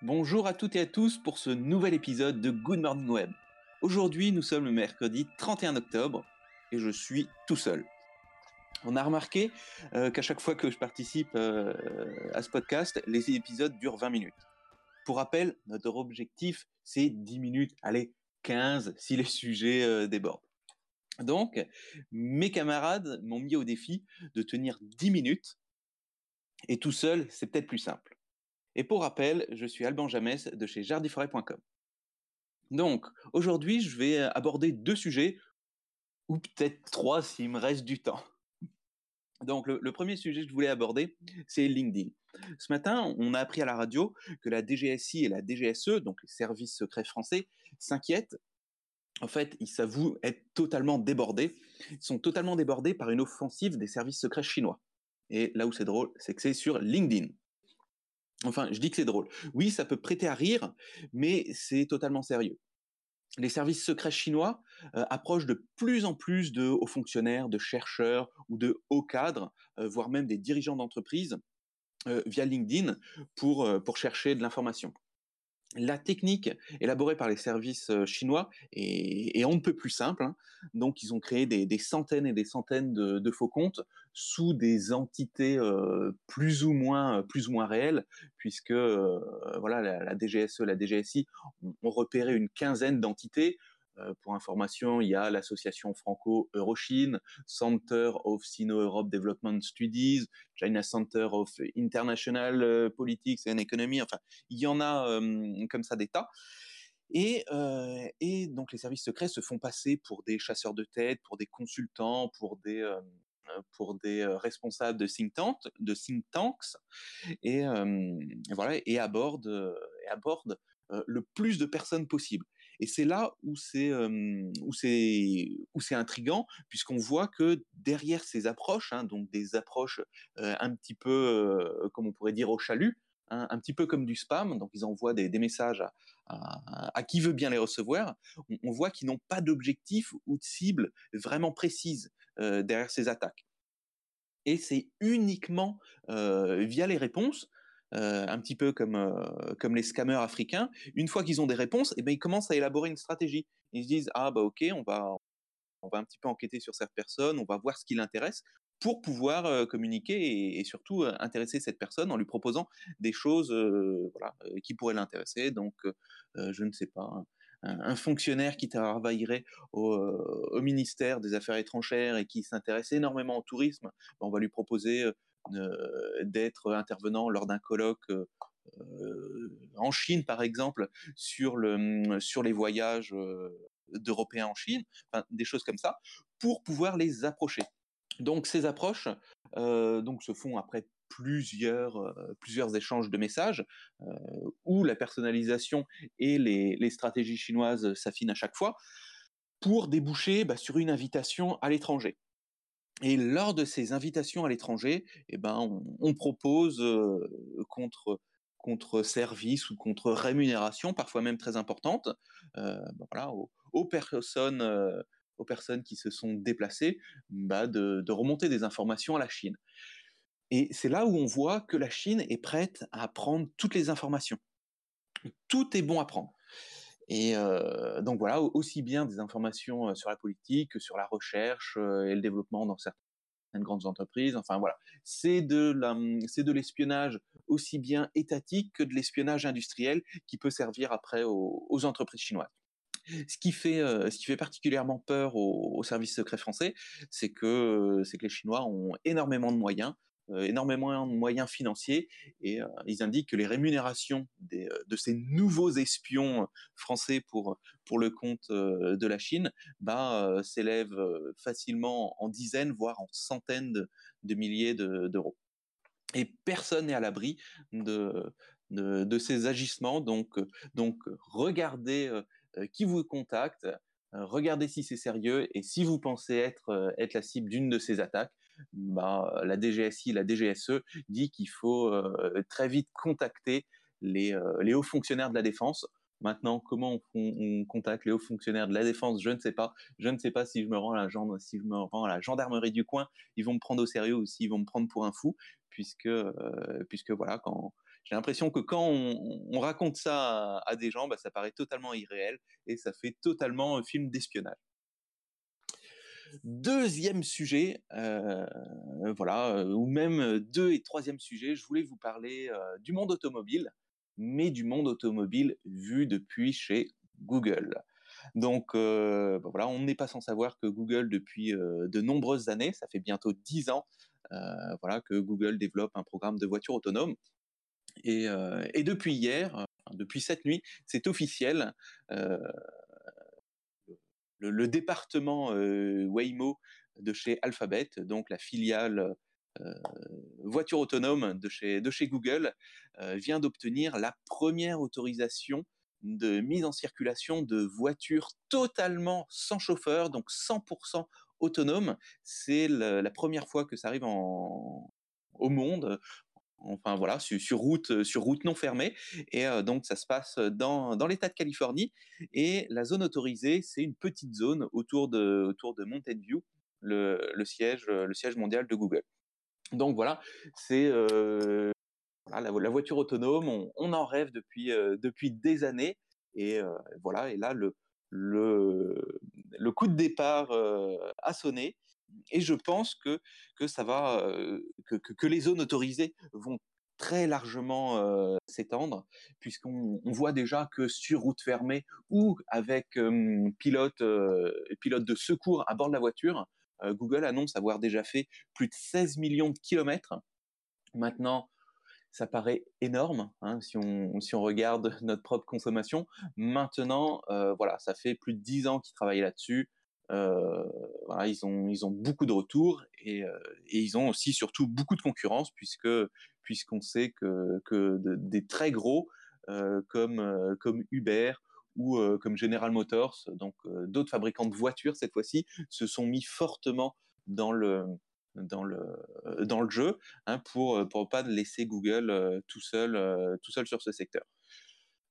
Bonjour à toutes et à tous pour ce nouvel épisode de Good Morning Web. Aujourd'hui, nous sommes le mercredi 31 octobre et je suis tout seul. On a remarqué euh, qu'à chaque fois que je participe euh, à ce podcast, les épisodes durent 20 minutes. Pour rappel, notre objectif, c'est 10 minutes, allez, 15 si les sujets euh, débordent. Donc, mes camarades m'ont mis au défi de tenir 10 minutes et tout seul, c'est peut-être plus simple. Et pour rappel, je suis Alban Jamès de chez jardiforêt.com. Donc, aujourd'hui, je vais aborder deux sujets, ou peut-être trois s'il me reste du temps. Donc, le, le, premier sujet que je voulais aborder, c'est LinkedIn. Ce matin, on a appris à la radio que la DGSI et la DGSE, donc les services secrets français, s'inquiètent. En fait, ils s'avouent être totalement débordés. Ils sont totalement débordés par une offensive des services secrets chinois. Et là où c'est drôle, c'est que c'est sur LinkedIn. Enfin, je dis que c'est drôle. Oui, ça peut prêter à rire, mais c'est totalement sérieux. Les services secrets chinois euh, approchent de plus en plus de hauts fonctionnaires, de chercheurs ou de hauts cadres, euh, voire même des dirigeants d'entreprise euh, via LinkedIn pour, pour chercher de l'information la technique élaborée par les services chinois est, on ne peut plus simple. Hein. Donc, ils ont créé des, centaines et des centaines de, faux comptes sous des entités euh, plus ou moins plus ou moins réelles, puisque euh, voilà la, DGSE, la DGSI ont, ont repéré une quinzaine d'entités euh, pour information, il y a l'association franco-eurochine, Center of Sino-Europe Development Studies, China Center of International euh, Politics and Economy, enfin, il y en a euh, comme ça des tas. Et, euh, donc les services secrets se font passer pour des chasseurs de tête, pour des consultants, pour des, euh, responsables de think, tanks, et, euh, et abordent, et abordent le plus de personnes possible. Et c'est là où c'est euh, où c'est où c'est intrigant puisqu'on voit que derrière ces approches, hein, donc des approches un petit peu comme on pourrait dire au chalut, hein, un petit peu comme du spam, donc ils envoient des, messages à, qui veut bien les recevoir. On, voit qu'ils n'ont pas d'objectif ou de cible vraiment précise derrière ces attaques. Et c'est uniquement via les réponses euh, un petit peu comme, euh, comme les scammers africains, une fois qu'ils ont des réponses, eh ben, ils commencent à élaborer une stratégie. Ils se disent, ah bah ok, on va, on va un petit peu enquêter sur cette personne, on va voir ce qui l'intéresse pour pouvoir euh, communiquer et, surtout intéresser cette personne en lui proposant des choses voilà, qui pourraient l'intéresser. Donc, je ne sais pas, un, fonctionnaire qui travaillerait au, ministère des Affaires étrangères et qui s'intéresse énormément au tourisme, ben, on va lui proposer d'être intervenant lors d'un colloque euh, en Chine, par exemple, sur, le, sur les voyages d'Européens en Chine, des choses comme ça, pour pouvoir les approcher. Donc ces approches euh, donc, se font après plusieurs, euh, plusieurs échanges de messages euh, où la personnalisation et les, les stratégies chinoises s'affinent à chaque fois pour déboucher bah, sur une invitation à l'étranger. Et lors de ces invitations à l'étranger, eh ben, on, propose contre contre service ou contre rémunération, parfois même très importante, euh, ben voilà, aux, personnes aux personnes qui se sont déplacées, bah de, remonter des informations à la Chine. Et c'est là où on voit que la Chine est prête à prendre toutes les informations. Tout est bon à prendre. Et donc voilà, aussi bien des informations sur la politique que sur la recherche et le développement dans certaines grandes entreprises. Enfin voilà, c'est de la, c'est de l'espionnage aussi bien étatique que de l'espionnage industriel qui peut servir après aux, entreprises chinoises. Ce qui fait, particulièrement peur aux, services secrets français, c'est que, les Chinois ont énormément de moyens, énormément de moyens financiers et euh, ils indiquent que les rémunérations euh, de ces nouveaux espions français pour, pour le compte de la Chine bah, s'élèvent facilement en dizaines, voire en centaines de, milliers d'euros. De, et personne n'est à l'abri de, de, de, ces agissements, donc, donc regardez euh, qui vous contacte, euh, regardez si c'est sérieux et si vous pensez être, être la cible d'une de ces attaques, bah, la DGSI, la DGSE dit qu'il faut euh, très vite contacter les, euh, les, hauts fonctionnaires de la défense Maintenant, comment on, contacte les hauts fonctionnaires de la défense, je ne sais pas. Je ne sais pas si je me rends à la, si je me rends à la gendarmerie du coin, ils vont me prendre au sérieux ou s'ils vont me prendre pour un fou, puisque, puisque voilà, quand j'ai l'impression que quand on, raconte ça à, des gens, bah, ça paraît totalement irréel et ça fait totalement un film d'espionnage. Deuxième sujet, euh, voilà, euh, ou même deux et troisième sujet, je voulais vous parler euh, du monde automobile, mais du monde automobile vu depuis chez Google. Donc bah, voilà, on n'est pas sans savoir que Google depuis de nombreuses années, ça fait bientôt dix ans, voilà que Google développe un programme de voiture autonome. Et, et depuis hier, depuis cette nuit, c'est officiel le, département euh, Waymo de chez Alphabet, donc la filiale euh, voiture autonome de chez, Google, euh, vient d'obtenir la première autorisation de mise en circulation de voitures totalement sans chauffeur, donc 100% autonome. C'est la première fois que ça arrive au monde enfin voilà, sur, route, euh, sur route non fermée. Et euh, donc ça se passe dans, dans l'État de Californie. Et la zone autorisée, c'est une petite zone autour de, autour de Mountain View, le, le siège, le siège mondial de Google. Donc voilà, c'est euh, la, voiture autonome, on, en rêve depuis, depuis des années. Et voilà, et là, le, le, le coup de départ a sonné et je pense que, que ça va, que, que, les zones autorisées vont très largement s'étendre, puisqu'on voit déjà que sur route fermée ou avec pilote, pilote de secours à bord de la voiture, Google annonce avoir déjà fait plus de 16 millions de kilomètres. Maintenant, ça paraît énorme hein, si, on, si on regarde notre propre consommation. Maintenant, voilà, ça fait plus de 10 ans qu'ils travaillent là-dessus. Euh, ils, ont, beaucoup de retours et, euh, et, ils ont aussi surtout beaucoup de concurrence puisque puisqu'on sait que, des très gros euh, comme, comme Uber ou comme General Motors, donc d'autres fabricants de voitures cette fois-ci, se sont mis fortement dans le, dans le, dans le jeu hein, pour ne pas laisser Google tout, seul, tout seul sur ce secteur.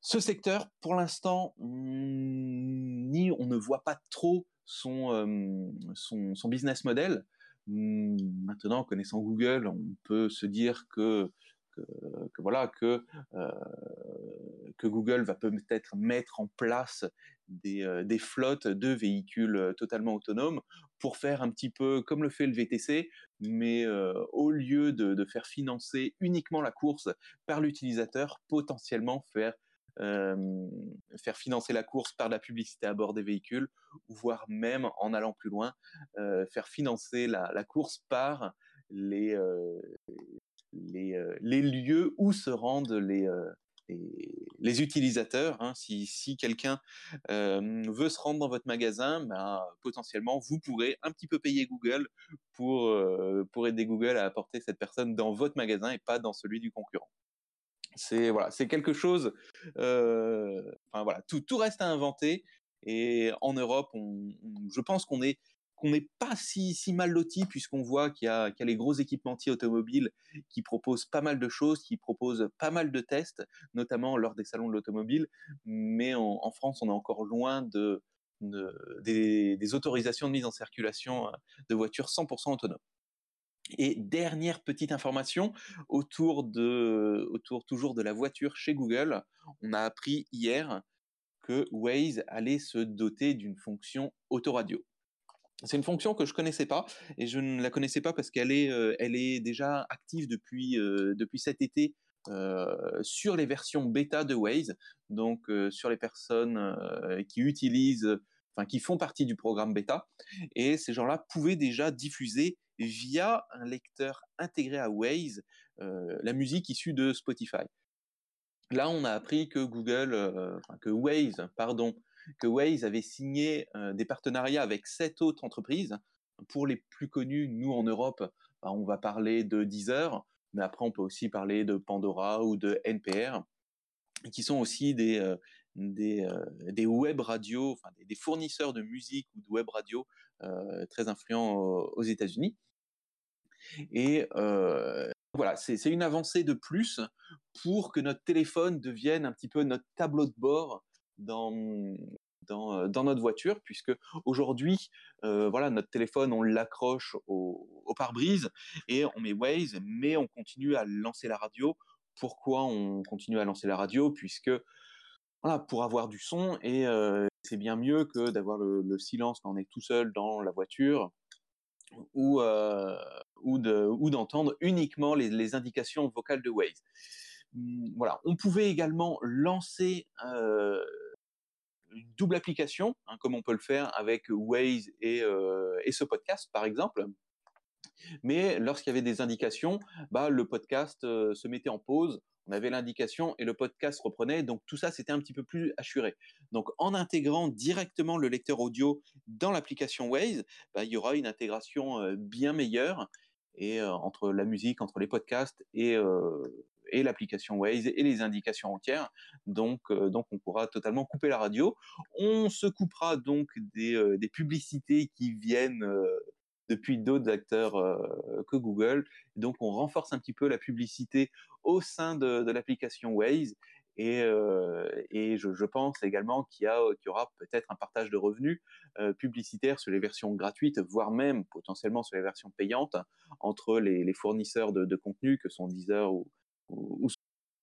Ce secteur, pour l'instant, hmm, on ne voit pas trop son, son, business model. Mmh, maintenant, connaissant Google, on peut se dire que, voilà que, que Google va peut-être mettre en place des, des, flottes de véhicules totalement autonomes pour faire un petit peu comme le fait le VTC, mais au lieu de, faire financer uniquement la course par l'utilisateur, potentiellement faire faire financer la course par la publicité à bord des véhicules, voire même, en allant plus loin, faire financer la, course par les, les, les, lieux où se rendent les, les, utilisateurs. Hein. Si, si quelqu'un veut se rendre dans votre magasin, ben, potentiellement, vous pourrez un petit peu payer Google pour, pour aider Google à apporter cette personne dans votre magasin et pas dans celui du concurrent. C'est voilà, quelque chose. Euh, tout, reste à inventer. Et en Europe, je pense qu'on est qu'on n'est pas si, mal loti puisqu'on voit qu'il y, a, les gros équipementiers automobiles qui proposent pas mal de choses, qui proposent pas mal de tests, notamment lors des salons de l'automobile. Mais en, France, on est encore loin de, de des, des, autorisations de mise en circulation de voitures 100% autonomes. Et dernière petite information autour de, autour toujours de la voiture chez Google, on a appris hier que Waze allait se doter d'une fonction autoradio. C'est une fonction que je connaissais pas et je ne la connaissais pas parce qu'elle est, euh, elle est déjà active depuis, euh, depuis cet été euh, sur les versions bêta de Waze, donc sur les personnes qui utilisent, enfin qui font partie du programme bêta. Et ces gens-là pouvaient déjà diffuser via un lecteur intégré à Waze euh, la musique issue de Spotify. Là, on a appris que Google, euh, que Waze, pardon, que Waze avait signé euh, des partenariats avec sept autres entreprises. Pour les plus connues, nous en Europe, bah, on va parler de Deezer, mais après on peut aussi parler de Pandora ou de NPR, qui sont aussi des, web radios, enfin des, fournisseurs de musique ou de web radio très influents aux États-Unis. Et voilà, c'est une avancée de plus pour que notre téléphone devienne un petit peu notre tableau de bord dans dans, dans, notre voiture, puisque aujourd'hui, voilà, notre téléphone, on l'accroche au, pare-brise et on met Waze, mais on continue à lancer la radio. Pourquoi on continue à lancer la radio? Puisque voilà, pour avoir du son et c'est bien mieux que d'avoir le, silence quand on est tout seul dans la voiture ou euh, ou de ou d'entendre uniquement les, indications vocales de Waze. Hum, voilà, on pouvait également lancer euh, une double application, hein, comme on peut le faire avec Waze et, euh, et ce podcast, par exemple. Mais lorsqu'il y avait des indications, bah, le podcast se mettait en pause, on avait l'indication et le podcast reprenait. Donc tout ça, c'était un petit peu plus assuré. Donc en intégrant directement le lecteur audio dans l'application Waze, bah, il y aura une intégration euh, bien meilleure et euh, entre la musique, entre les podcasts et, euh, et l'application Waze et les indications entières. Donc, donc on pourra totalement couper la radio. On se coupera donc des, des publicités qui viennent depuis d'autres acteurs que Google. Donc on renforce un petit peu la publicité au sein de, l'application Waze. Et, et je, pense également qu'il y, aura peut-être un partage de revenus publicitaires sur les versions gratuites, voire même potentiellement sur les versions payantes, entre les, fournisseurs de, de contenu que sont Deezer ou,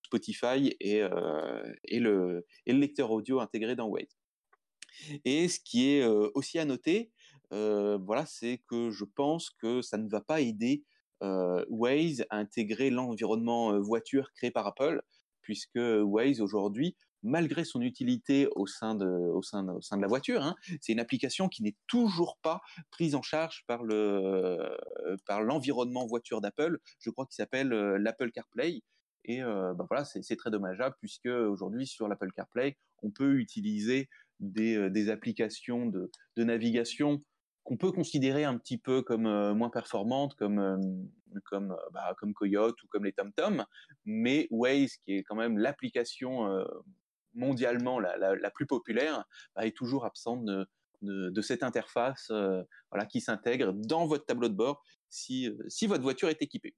Spotify et, euh, et, le, lecteur audio intégré dans Waze. Et ce qui est euh, aussi à noter, euh, voilà, c'est que je pense que ça ne va pas aider euh, Waze à intégrer l'environnement voiture créé par Apple, puisque Waze aujourd'hui, malgré son utilité au sein de, au sein de, au sein de la voiture, hein, c'est une application qui n'est toujours pas prise en charge par le, par l'environnement voiture d'Apple. Je crois qu'il s'appelle l'Apple CarPlay. Et euh, bah voilà, c'est très dommageable puisque aujourd'hui sur l'Apple CarPlay, on peut utiliser des, euh, applications de navigation qu'on peut considérer un petit peu comme euh, moins performantes, comme euh, comme bah, comme Coyote ou comme les TomTom, mais Waze, qui est quand même l'application euh, mondialement la, plus populaire, bah, est toujours absente de, de, cette interface, euh, voilà, qui s'intègre dans votre tableau de bord si si votre voiture est équipée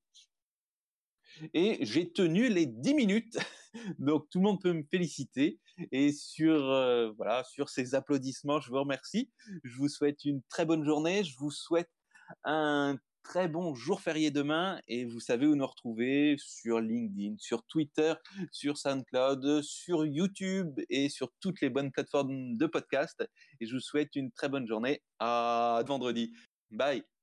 et j'ai tenu les 10 minutes. Donc tout le monde peut me féliciter et sur euh, voilà, sur ces applaudissements, je vous remercie. Je vous souhaite une très bonne journée, je vous souhaite un très bon jour férié demain et vous savez où nous retrouver sur LinkedIn, sur Twitter, sur SoundCloud, sur YouTube et sur toutes les bonnes plateformes de podcast et je vous souhaite une très bonne journée à vendredi. Bye.